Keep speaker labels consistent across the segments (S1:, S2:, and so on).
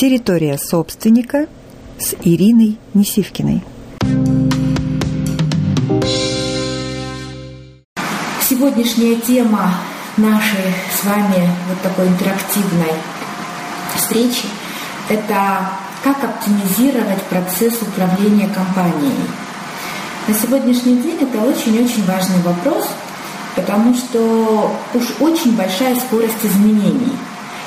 S1: Территория собственника с Ириной Несивкиной.
S2: Сегодняшняя тема нашей с вами вот такой интерактивной встречи – это как оптимизировать процесс управления компанией. На сегодняшний день это очень-очень важный вопрос, потому что уж очень большая скорость изменений.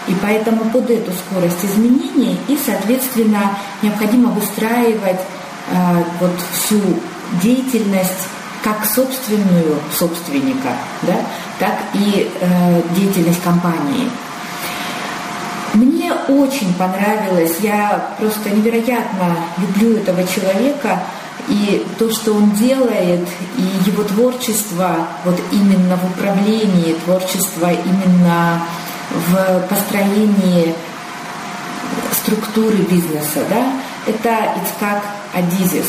S2: И поэтому под эту скорость изменений и, соответственно, необходимо выстраивать э, вот всю деятельность как собственную собственника, да, так и э, деятельность компании. Мне очень понравилось, я просто невероятно люблю этого человека, и то, что он делает, и его творчество вот именно в управлении, творчество именно в построении структуры бизнеса, да, это Ицкак Адизис.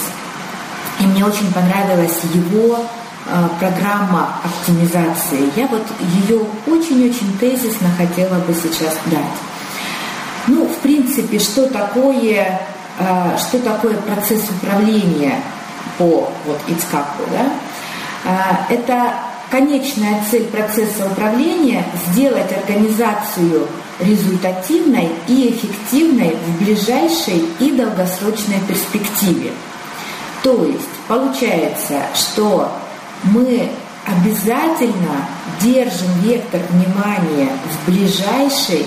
S2: И мне очень понравилась его э, программа оптимизации. Я вот ее очень-очень тезисно хотела бы сейчас дать. Ну, в принципе, что такое, э, что такое процесс управления по вот Ицкаку, да? Э, это конечная цель процесса управления – сделать организацию результативной и эффективной в ближайшей и долгосрочной перспективе. То есть получается, что мы обязательно держим вектор внимания в ближайшей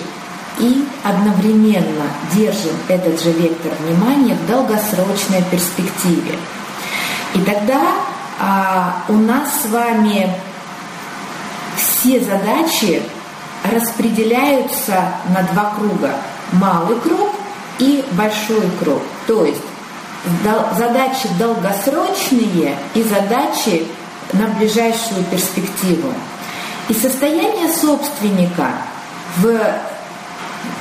S2: и одновременно держим этот же вектор внимания в долгосрочной перспективе. И тогда а, у нас с вами все задачи распределяются на два круга. Малый круг и большой круг. То есть задачи долгосрочные и задачи на ближайшую перспективу. И состояние собственника в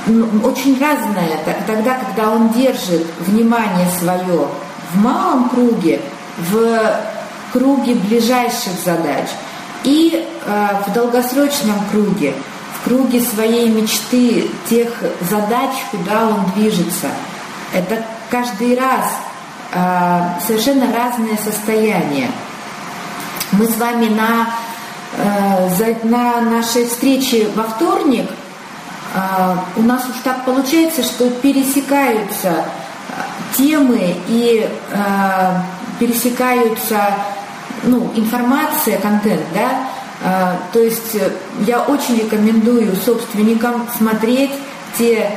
S2: ну, очень разное тогда, когда он держит внимание свое в малом круге, в круге ближайших задач и э, в долгосрочном круге, в круге своей мечты, тех задач, куда он движется. Это каждый раз э, совершенно разные состояния. Мы с вами на, э, на нашей встрече во вторник – у нас уж так получается, что пересекаются темы и э, пересекаются ну, информация, контент, да, э, то есть я очень рекомендую собственникам смотреть те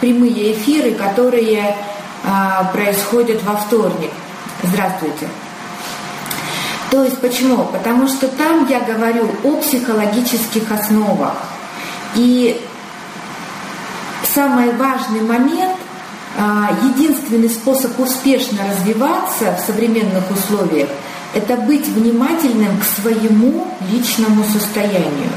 S2: прямые эфиры, которые э, происходят во вторник. Здравствуйте. То есть почему? Потому что там я говорю о психологических основах. И самый важный момент, а, единственный способ успешно развиваться в современных условиях – это быть внимательным к своему личному состоянию.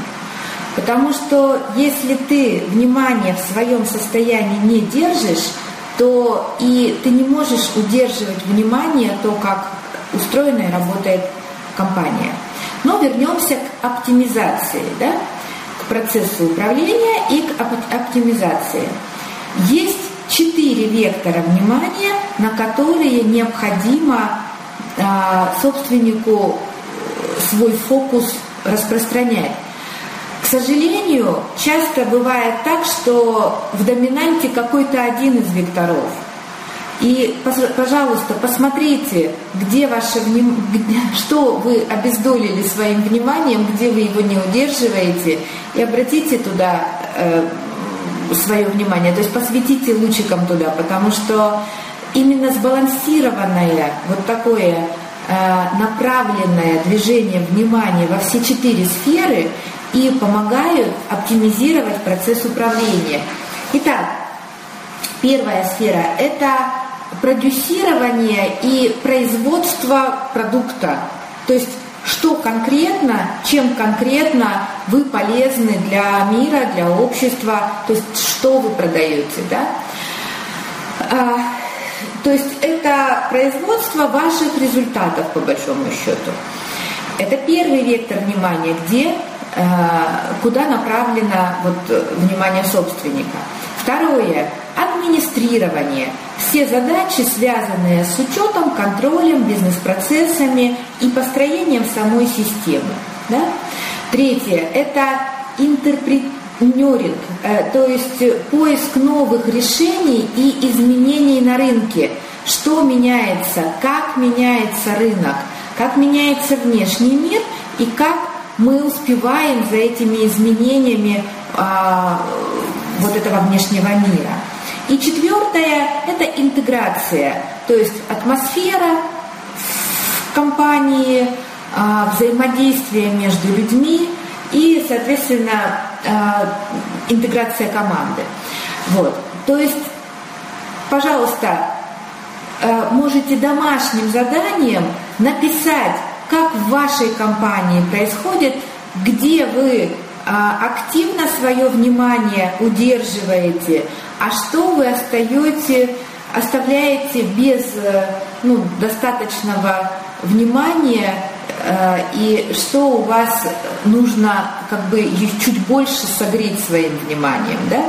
S2: Потому что если ты внимание в своем состоянии не держишь, то и ты не можешь удерживать внимание то, как устроена и работает компания. Но вернемся к оптимизации. Да? процессу управления и к оптимизации. Есть четыре вектора внимания, на которые необходимо собственнику свой фокус распространять. К сожалению, часто бывает так, что в доминанте какой-то один из векторов – и, пожалуйста, посмотрите, где ваше вним... что вы обездолили своим вниманием, где вы его не удерживаете, и обратите туда э, свое внимание, то есть посвятите лучиком туда, потому что именно сбалансированное вот такое э, направленное движение внимания во все четыре сферы и помогают оптимизировать процесс управления. Итак, первая сфера – это продюсирование и производство продукта. То есть что конкретно, чем конкретно вы полезны для мира, для общества, то есть что вы продаете, да? То есть это производство ваших результатов, по большому счету. Это первый вектор внимания, где, а, куда направлено вот, внимание собственника. Второе – администрирование. Все задачи, связанные с учетом, контролем, бизнес-процессами и построением самой системы. Да? Третье – это интерпретнеринг, э, то есть поиск новых решений и изменений на рынке. Что меняется, как меняется рынок, как меняется внешний мир? И как мы успеваем за этими изменениями а, вот этого внешнего мира. И четвертое – это интеграция, то есть атмосфера в компании, а, взаимодействие между людьми и, соответственно, интеграция команды. Вот. То есть, пожалуйста, а, можете домашним заданием написать, как в вашей компании происходит, где вы активно свое внимание удерживаете, а что вы остаете, оставляете без ну, достаточного внимания Э, и что у вас нужно как бы чуть больше согреть своим вниманием, да,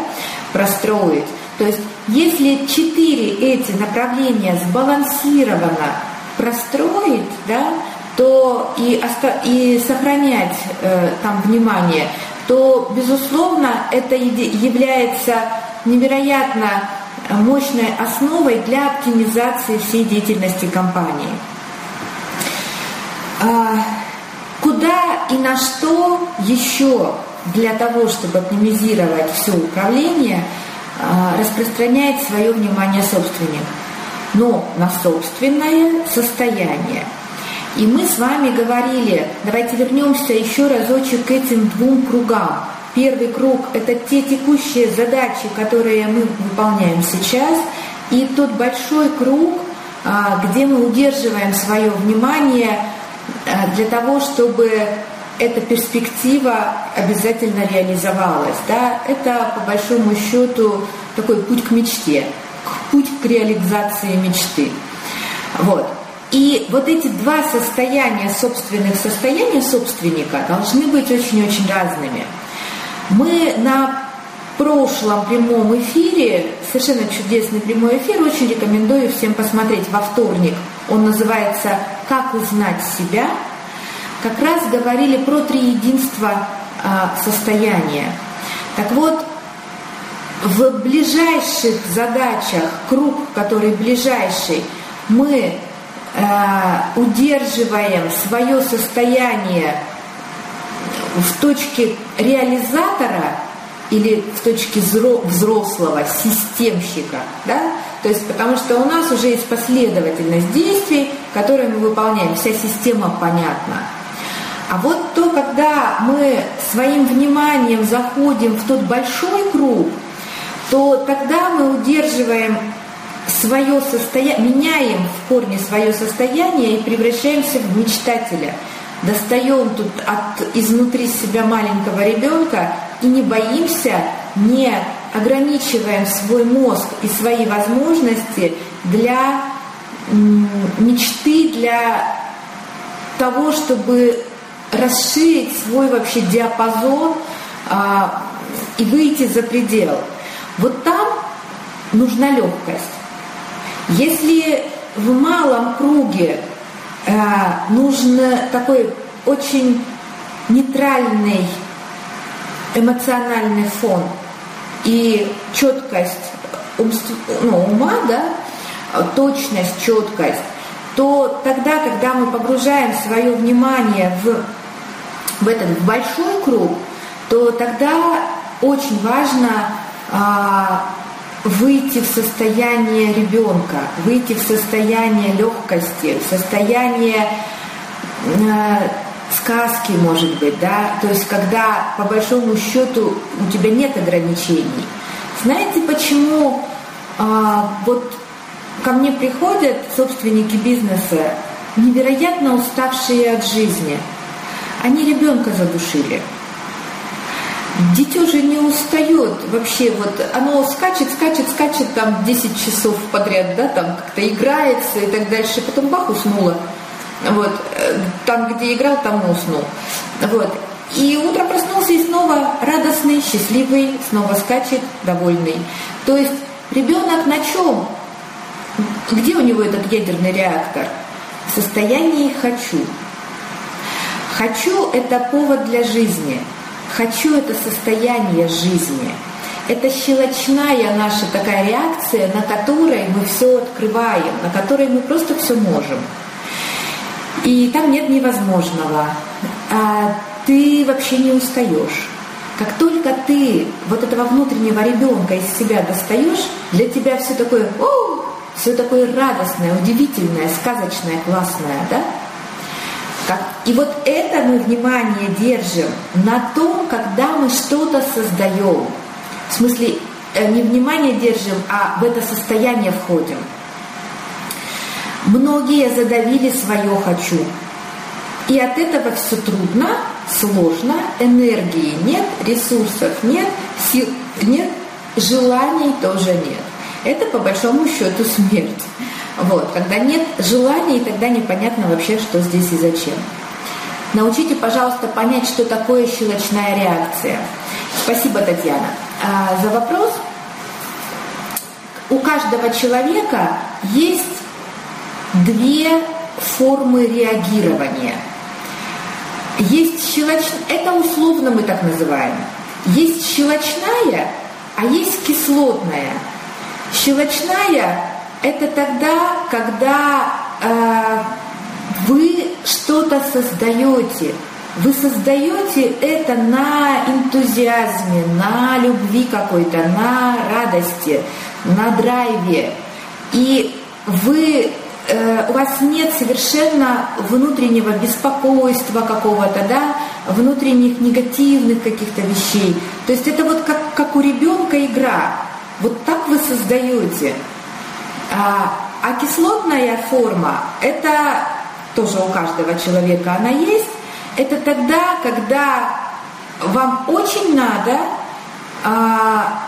S2: простроить. То есть если четыре эти направления сбалансированно простроить, да, то и, и сохранять э, там внимание, то, безусловно, это является невероятно мощной основой для оптимизации всей деятельности компании. А, куда и на что еще для того, чтобы оптимизировать все управление, а, распространяет свое внимание собственник? Но на собственное состояние. И мы с вами говорили, давайте вернемся еще разочек к этим двум кругам. Первый круг – это те текущие задачи, которые мы выполняем сейчас, и тот большой круг, а, где мы удерживаем свое внимание для того, чтобы эта перспектива обязательно реализовалась. Да? Это, по большому счету, такой путь к мечте, путь к реализации мечты. Вот. И вот эти два состояния собственных состояния собственника должны быть очень-очень разными. Мы на прошлом прямом эфире, совершенно чудесный прямой эфир, очень рекомендую всем посмотреть во вторник. Он называется «Как узнать себя». Как раз говорили про три единства а, состояния. Так вот, в ближайших задачах, круг, который ближайший, мы э, удерживаем свое состояние в точке реализатора или в точке взрослого системщика, да? То есть потому что у нас уже есть последовательность действий, которые мы выполняем, вся система понятна. А вот то, когда мы своим вниманием заходим в тот большой круг, то тогда мы удерживаем свое состояние, меняем в корне свое состояние и превращаемся в мечтателя – достаем тут от изнутри себя маленького ребенка и не боимся, не ограничиваем свой мозг и свои возможности для мечты, для того, чтобы расширить свой вообще диапазон а, и выйти за предел. Вот там нужна легкость. Если в малом круге Э, нужен такой очень нейтральный эмоциональный фон и четкость ну, ума, да, точность, четкость, то тогда, когда мы погружаем свое внимание в, в этот большой круг, то тогда очень важно а, выйти в состояние ребенка, выйти в состояние легкости, в состояние э, сказки, может быть, да, то есть когда по большому счету у тебя нет ограничений. Знаете, почему а, вот ко мне приходят собственники бизнеса, невероятно уставшие от жизни. Они ребенка задушили. Дитё же не устает вообще, вот оно скачет, скачет, скачет там 10 часов подряд, да, там как-то играется и так дальше, потом бах, уснула. Вот, э, там, где играл, там уснул. Вот. И утром проснулся и снова радостный, счастливый, снова скачет, довольный. То есть Ребенок на чем? Где у него этот ядерный реактор? В состоянии «хочу». «Хочу» – это повод для жизни. «Хочу» – это состояние жизни. Это щелочная наша такая реакция, на которой мы все открываем, на которой мы просто все можем. И там нет невозможного. А ты вообще не устаешь. Как только ты вот этого внутреннего ребенка из себя достаешь, для тебя все такое, о, все такое радостное, удивительное, сказочное, классное, да? Как, и вот это мы внимание держим на том, когда мы что-то создаем. В смысле, э, не внимание держим, а в это состояние входим. Многие задавили свое «хочу». И от этого все трудно, сложно, энергии нет, ресурсов нет, сил нет, желаний тоже нет. Это по большому счету смерть. Вот, когда нет желаний, тогда непонятно вообще, что здесь и зачем. Научите, пожалуйста, понять, что такое щелочная реакция. Спасибо, Татьяна, а, за вопрос. У каждого человека есть две формы реагирования – есть щелочная, это условно мы так называем. Есть щелочная, а есть кислотная. Щелочная – это тогда, когда э, вы что-то создаете. Вы создаете это на энтузиазме, на любви какой-то, на радости, на драйве. И вы Э, у вас нет совершенно внутреннего беспокойства какого-то, да, внутренних негативных каких-то вещей. То есть это вот как, как у ребенка игра. Вот так вы создаете. А, а кислотная форма, это тоже у каждого человека она есть, это тогда, когда вам очень надо, а,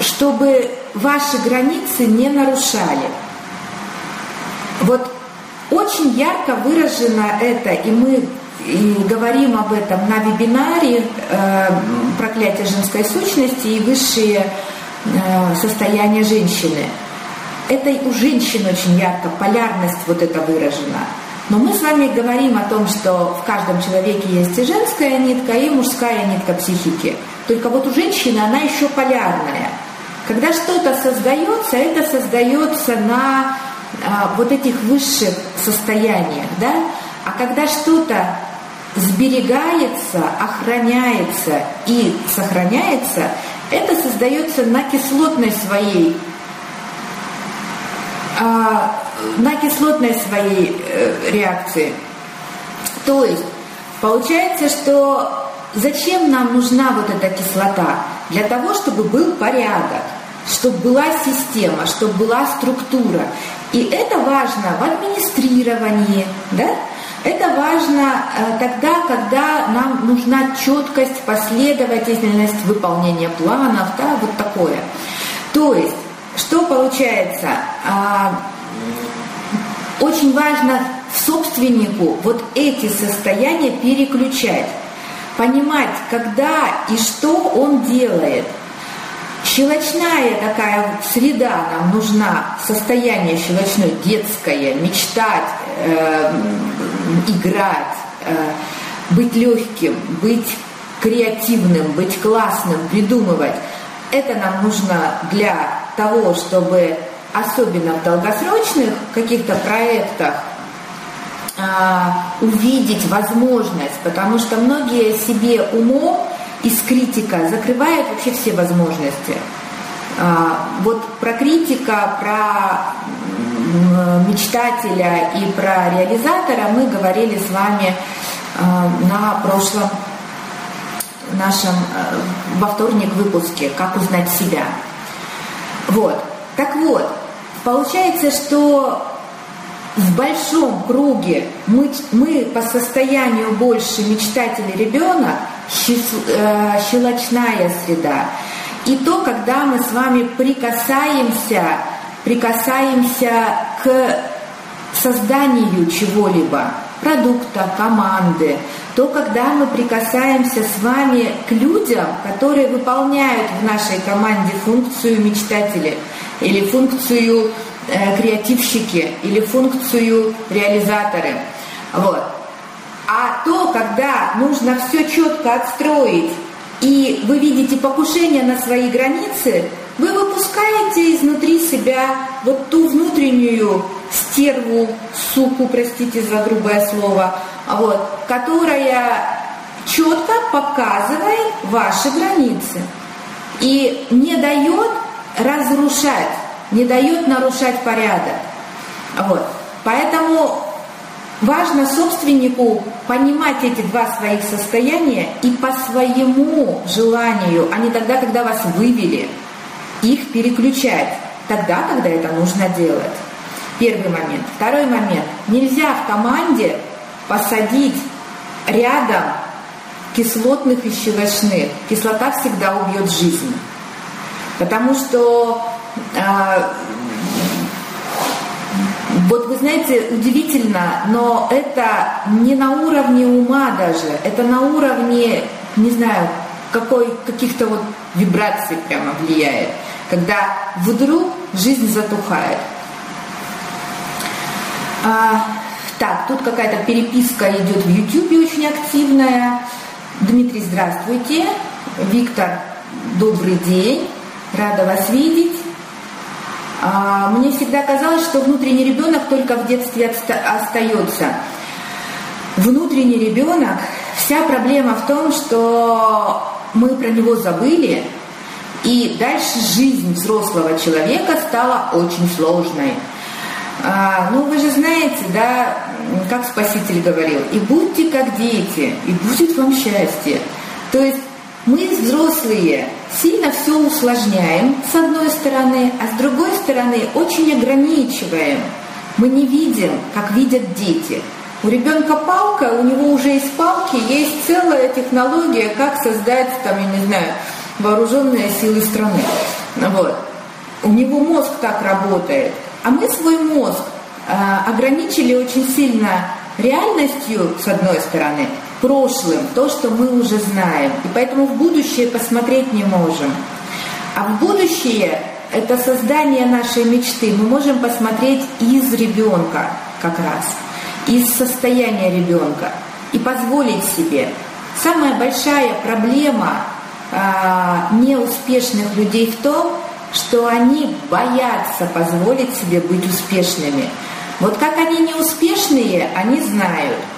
S2: чтобы ваши границы не нарушали. Вот очень ярко выражено это, и мы и говорим об этом на вебинаре э, «Проклятие женской сущности» и «Высшие э, состояния женщины». Это у женщин очень ярко, полярность вот эта выражена. Но мы с вами говорим о том, что в каждом человеке есть и женская нитка, и мужская нитка психики. Только вот у женщины она еще полярная. Когда что-то создается, это создается на а, вот этих высших состояниях, да, а когда что-то сберегается, охраняется и сохраняется, это создается на кислотной своей на кислотной своей э, реакции. То есть получается, что зачем нам нужна вот эта кислота? Для того, чтобы был порядок чтобы была система, чтобы была структура. И это важно в администрировании, да? Это важно э, тогда, когда нам нужна четкость, последовательность выполнения планов, да, вот такое. То есть, что получается? А, очень важно собственнику вот эти состояния переключать, понимать, когда и что он делает – Щелочная такая среда нам нужна, состояние щелочной, детское, мечтать, э, играть, э, быть легким, быть креативным, быть классным, придумывать. Это нам нужно для того, чтобы особенно в долгосрочных каких-то проектах э, увидеть возможность, потому что многие себе умом из критика закрывает вообще все возможности. А, вот про критика, про мечтателя и про реализатора мы говорили с вами а, на прошлом нашем а, во вторник выпуске «Как узнать себя». Вот. Так вот, получается, что в большом круге мы, мы по состоянию больше мечтатель ребенок, Э, щелочная среда. И то, когда мы с вами прикасаемся, прикасаемся к созданию чего-либо, продукта, команды. То когда мы прикасаемся с вами к людям, которые выполняют в нашей команде функцию мечтатели или функцию э, креативщики или функцию реализаторы. Вот. А то, когда нужно все четко отстроить, и вы видите покушение на свои границы, вы выпускаете изнутри себя вот ту внутреннюю стерву, суку, простите за грубое слово, вот, которая четко показывает ваши границы и не дает разрушать, не дает нарушать порядок. Вот. Поэтому важно собственнику понимать эти два своих состояния и по своему желанию, а не тогда, когда вас вывели, их переключать, тогда, когда это нужно делать. Первый момент. Второй момент. Нельзя в команде посадить рядом кислотных и щелочных. Кислота всегда убьет жизнь. Потому что э, вот вы знаете, удивительно, но это не на уровне ума даже, это на уровне, не знаю, какой, каких-то вот вибраций прямо влияет, когда вдруг жизнь затухает. А, так, тут какая-то переписка идет в YouTube очень активная. Дмитрий, здравствуйте. Виктор, добрый день. Рада вас видеть. А, мне всегда казалось, что внутренний ребенок только в детстве остается. Внутренний ребенок, вся проблема в том, что мы про него забыли, и дальше жизнь взрослого человека стала очень сложной. А, ну, вы же знаете, да, как Спаситель говорил, и будьте как дети, и будет вам счастье. То есть мы, взрослые, сильно все усложняем, с одной стороны, а с другой стороны, очень ограничиваем. Мы не видим, как видят дети. У ребенка палка, у него уже из палки есть целая технология, как создать, там, я не знаю, вооруженные силы страны. Вот. У него мозг так работает. А мы свой мозг э, ограничили очень сильно реальностью, с одной стороны, прошлым, то, что мы уже знаем. И поэтому в будущее посмотреть не можем. А в будущее это создание нашей мечты мы можем посмотреть из ребенка как раз, из состояния ребенка и позволить себе. Самая большая проблема а, неуспешных людей в том, что они боятся позволить себе быть успешными. Вот как они неуспешные, они знают –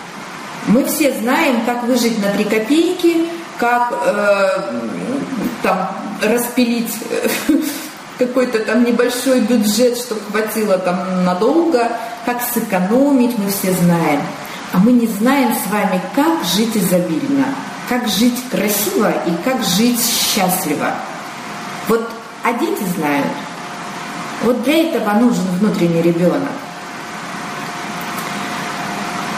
S2: мы все знаем, как выжить на три копейки, как э, там распилить э, какой-то там небольшой бюджет, чтобы хватило там надолго, как сэкономить, мы все знаем. А мы не знаем с вами, как жить изобильно, как жить красиво и как жить счастливо. Вот, а дети знают. Вот для этого нужен внутренний ребенок.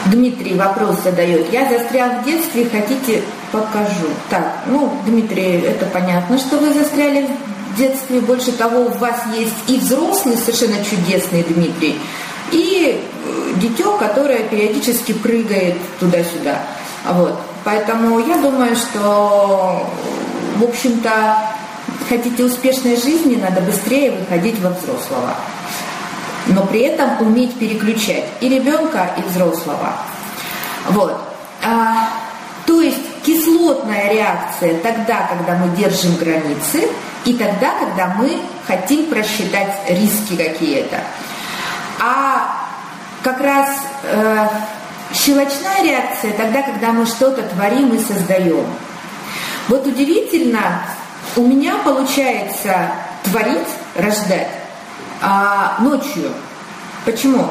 S2: Дмитрий вопрос задает. Я застрял в детстве, хотите покажу. Так, ну, Дмитрий, это понятно, что вы застряли в детстве. Больше того, у вас есть и взрослый, совершенно чудесный Дмитрий, и э, дитё, которое периодически прыгает туда-сюда. Вот. Поэтому я думаю, что, в общем-то, хотите успешной жизни, надо быстрее выходить во взрослого но при этом уметь переключать и ребенка, и взрослого. Вот. А, то есть кислотная реакция тогда, когда мы держим границы, и тогда, когда мы хотим просчитать риски какие-то. А как раз э, щелочная реакция тогда, когда мы что-то творим и создаем. Вот удивительно, у меня получается творить, рождать а, ночью. Почему?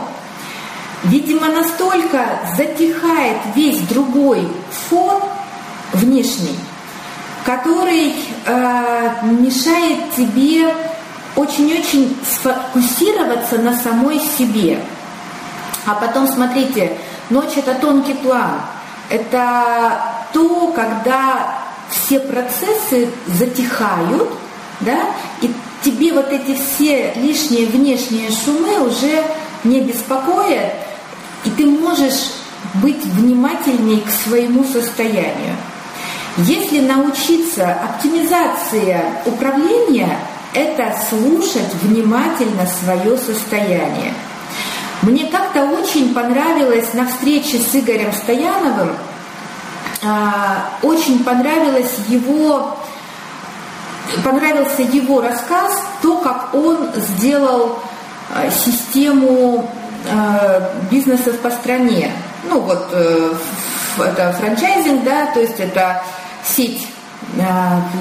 S2: Видимо, настолько затихает весь другой фон внешний, который э, мешает тебе очень-очень сфокусироваться на самой себе. А потом, смотрите, ночь это тонкий план. Это то, когда все процессы затихают, да, и тебе вот эти все лишние внешние шумы уже не беспокоят, и ты можешь быть внимательней к своему состоянию. Если научиться оптимизация управления, это слушать внимательно свое состояние. Мне как-то очень понравилось на встрече с Игорем Стояновым, очень понравилось его, понравился его рассказ, то, как он сделал а, систему а, бизнесов по стране. Ну вот э, это франчайзинг, да, то есть это сеть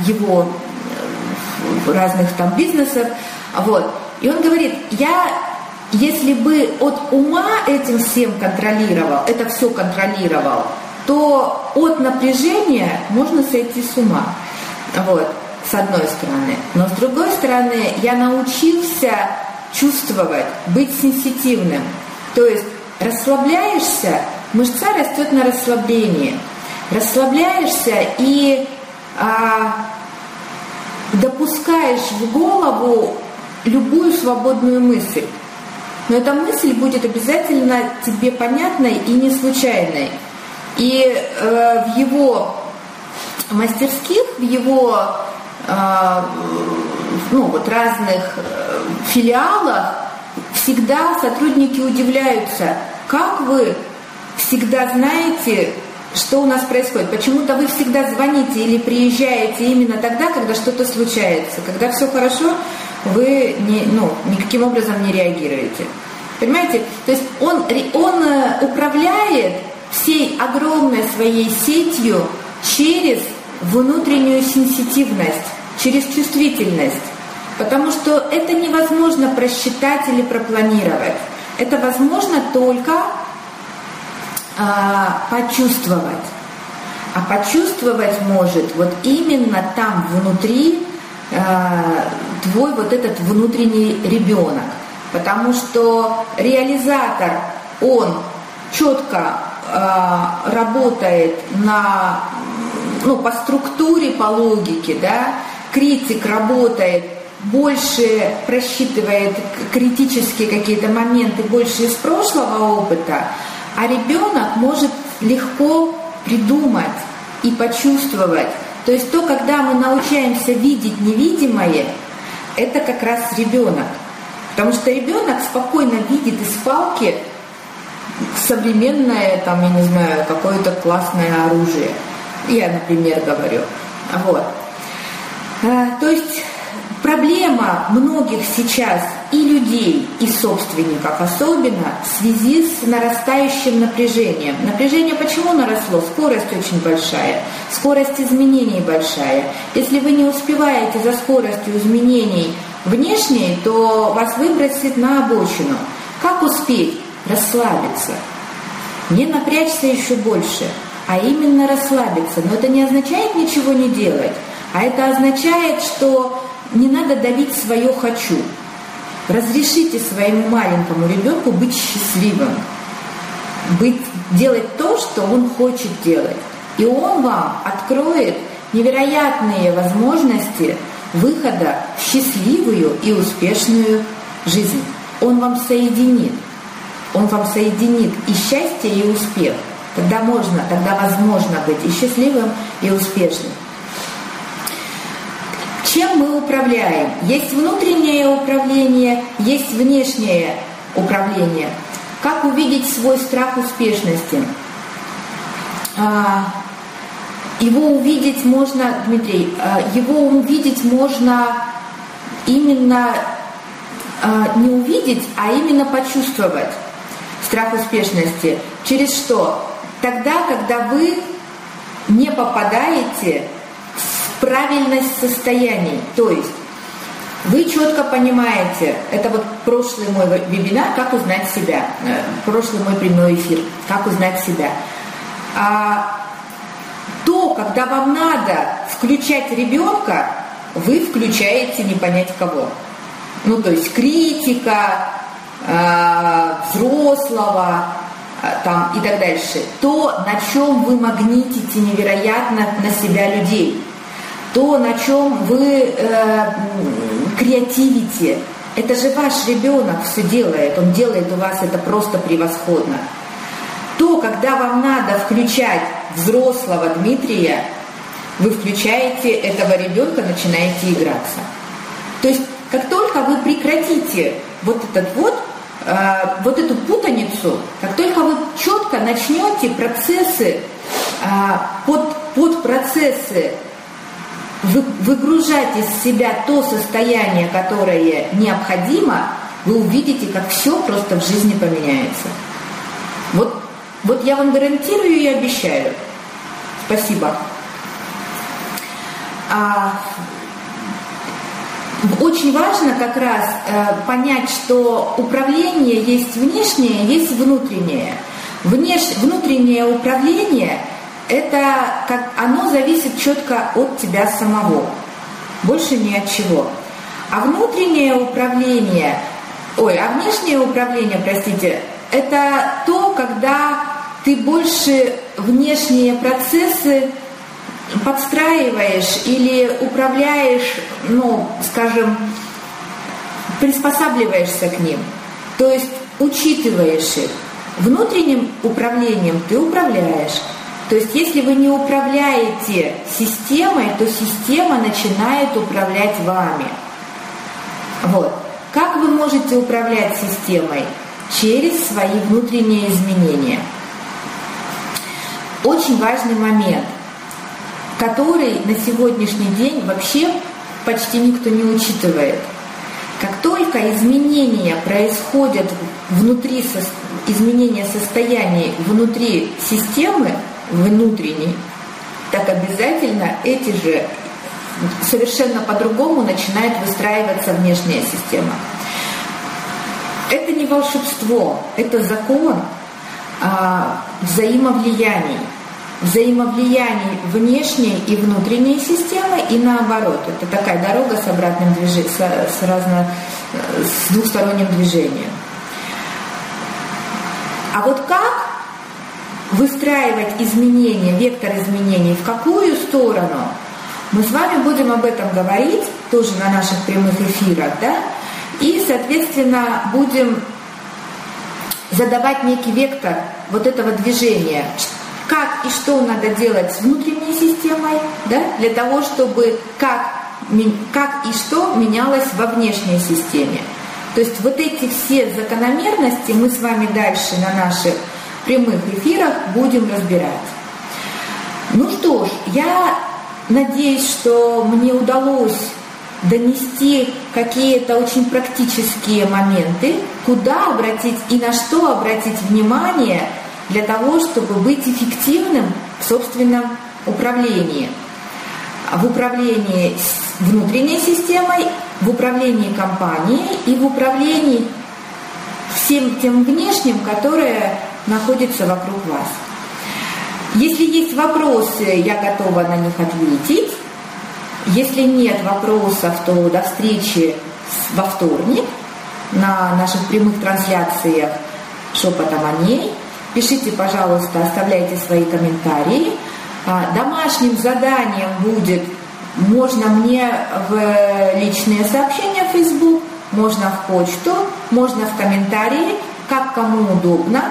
S2: его э, разных там бизнесов, вот. И он говорит, я если бы от ума этим всем контролировал, это все контролировал, то от напряжения можно сойти с ума. Вот, с одной стороны. Но с другой стороны, я научился чувствовать, быть сенситивным. То есть расслабляешься, мышца растет на расслаблении. Расслабляешься и а, допускаешь в голову любую свободную мысль. Но эта мысль будет обязательно тебе понятной и не случайной. И э, в его мастерских, в его э, ну, вот разных э, филиалах всегда сотрудники удивляются, как вы всегда знаете, что у нас происходит. Почему-то вы всегда звоните или приезжаете именно тогда, когда что-то случается. Когда все хорошо, вы не, ну, никаким образом не реагируете. Понимаете? То есть он, он э, управляет всей огромной своей сетью через внутреннюю сенситивность, через чувствительность. Потому что это невозможно просчитать или пропланировать. Это возможно только а, почувствовать. А почувствовать может вот именно там внутри а, твой вот этот внутренний ребенок. Потому что реализатор, он четко э, работает на, ну, по структуре, по логике, да, критик работает больше просчитывает критические какие-то моменты больше из прошлого опыта, а ребенок может легко придумать и почувствовать. То есть то, когда мы научаемся видеть невидимое, это как раз ребенок. Потому что ребенок спокойно видит из палки современное, там, я не знаю, какое-то классное оружие. Я, например, говорю. Вот. А, то есть проблема многих сейчас и людей, и собственников особенно в связи с нарастающим напряжением. Напряжение почему наросло? Скорость очень большая, скорость изменений большая. Если вы не успеваете за скоростью изменений внешней, то вас выбросит на обочину. Как успеть? Расслабиться. Не напрячься еще больше, а именно расслабиться. Но это не означает ничего не делать, а это означает, что не надо давить свое «хочу». Разрешите своему маленькому ребенку быть счастливым, быть, делать то, что он хочет делать. И он вам откроет невероятные возможности выхода в счастливую и успешную жизнь. Он вам соединит. Он вам соединит и счастье, и успех. Тогда можно, тогда возможно быть и счастливым, и успешным. Чем мы управляем? Есть внутреннее управление, есть внешнее управление. Как увидеть свой страх успешности? А, его увидеть можно, Дмитрий, э, его увидеть можно именно э, не увидеть, а именно почувствовать страх успешности. Через что? Тогда, когда вы не попадаете в правильность состояний. То есть вы четко понимаете, это вот прошлый мой вебинар «Как узнать себя», э, прошлый мой прямой эфир «Как узнать себя». А то, когда вам надо включать ребенка, вы включаете не понять кого. Ну, то есть критика, э, взрослого э, там, и так дальше. То, на чем вы магнитите невероятно на себя людей. То, на чем вы э, креативите. Это же ваш ребенок все делает. Он делает у вас это просто превосходно. То, когда вам надо включать взрослого Дмитрия, вы включаете этого ребенка, начинаете играться. То есть, как только вы прекратите вот этот вот, вот эту путаницу, как только вы четко начнете процессы, э, под, под процессы вы, выгружать из себя то состояние, которое необходимо, вы увидите, как все просто в жизни поменяется. Вот, вот я вам гарантирую и обещаю. Спасибо. А, очень важно как раз э, понять, что управление есть внешнее, есть внутреннее. Внеш... Внутреннее управление – это как оно зависит четко от тебя самого, больше ни от чего. А внутреннее управление, ой, а внешнее управление, простите, это то, когда ты больше внешние процессы подстраиваешь или управляешь, ну, скажем, приспосабливаешься к ним, то есть учитываешь их. Внутренним управлением ты управляешь. То есть если вы не управляете системой, то система начинает управлять вами. Вот. Как вы можете управлять системой? Через свои внутренние изменения. Очень важный момент – который на сегодняшний день вообще почти никто не учитывает. Как только изменения происходят внутри, изменения состояний внутри системы, внутренней, так обязательно эти же совершенно по-другому начинает выстраиваться внешняя система. Это не волшебство, это закон а, взаимовлияний взаимовлияний внешней и внутренней системы и наоборот. Это такая дорога с обратным движением, с, с, разно, с двухсторонним движением. А вот как выстраивать изменения, вектор изменений, в какую сторону, мы с вами будем об этом говорить тоже на наших прямых эфирах, да, и, соответственно, будем задавать некий вектор вот этого движения, как и что надо делать с внутренней системой, да, для того, чтобы как, как и что менялось во внешней системе. То есть вот эти все закономерности мы с вами дальше на наших прямых эфирах будем разбирать. Ну что ж, я надеюсь, что мне удалось донести какие-то очень практические моменты, куда обратить и на что обратить внимание – для того, чтобы быть эффективным в собственном управлении. В управлении внутренней системой, в управлении компанией и в управлении всем тем внешним, которое находится вокруг вас. Если есть вопросы, я готова на них ответить. Если нет вопросов, то до встречи во вторник на наших прямых трансляциях шепотом о ней. Пишите, пожалуйста, оставляйте свои комментарии. А, домашним заданием будет, можно мне в личные сообщения в Facebook, можно в почту, можно в комментарии, как кому удобно.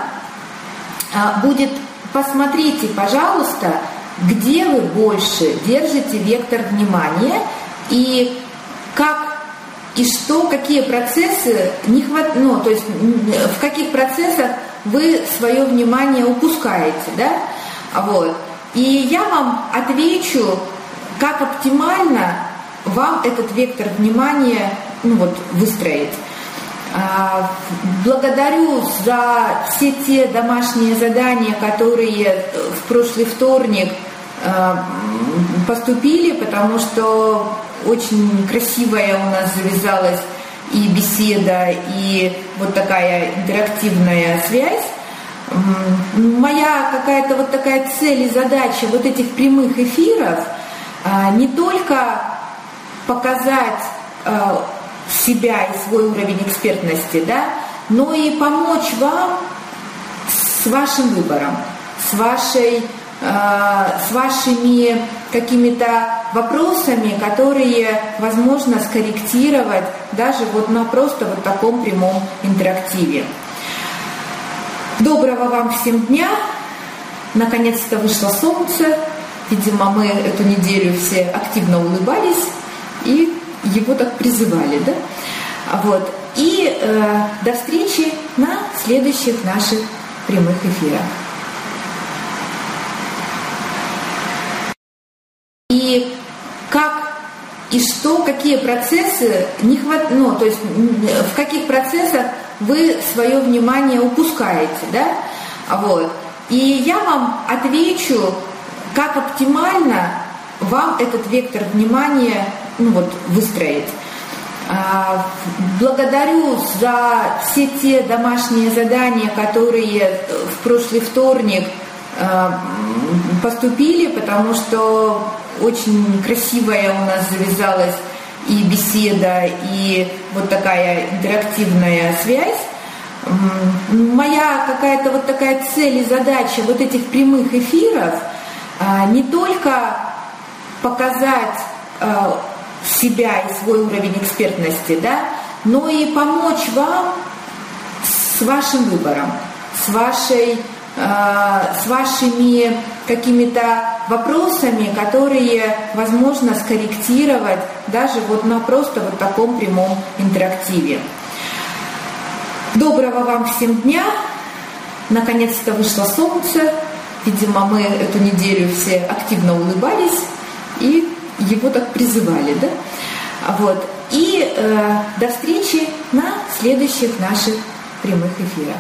S2: А, будет, посмотрите, пожалуйста, где вы больше держите вектор внимания и как и что, какие процессы не хват... ну, то есть в каких процессах вы свое внимание упускаете, да? Вот. И я вам отвечу, как оптимально вам этот вектор внимания ну, вот, выстроить. А, благодарю за все те домашние задания, которые в прошлый вторник а, поступили, потому что очень красивая у нас завязалась и беседа, и вот такая интерактивная связь. Моя какая-то вот такая цель и задача вот этих прямых эфиров а, не только показать а, себя и свой уровень экспертности, да, но и помочь вам с вашим выбором, с вашей с вашими какими-то вопросами, которые возможно скорректировать даже вот на просто вот таком прямом интерактиве. Доброго вам всем дня! Наконец-то вышло солнце. Видимо, мы эту неделю все активно улыбались и его так призывали, да? Вот. И э, до встречи на следующих наших прямых эфирах. И как и что, какие процессы не хват... ну, то есть в каких процессах вы свое внимание упускаете, да? Вот. И я вам отвечу, как оптимально вам этот вектор внимания ну, вот, выстроить. А, благодарю за все те домашние задания, которые в прошлый вторник а, поступили, потому что очень красивая у нас завязалась и беседа, и вот такая интерактивная связь. Моя какая-то вот такая цель и задача вот этих прямых эфиров а, не только показать а, себя и свой уровень экспертности, да, но и помочь вам с вашим выбором, с вашей с вашими какими-то вопросами, которые возможно скорректировать даже вот на просто вот таком прямом интерактиве. Доброго вам всем дня! Наконец-то вышло солнце. Видимо, мы эту неделю все активно улыбались и его так призывали, да? Вот. И э, до встречи на следующих наших прямых эфирах.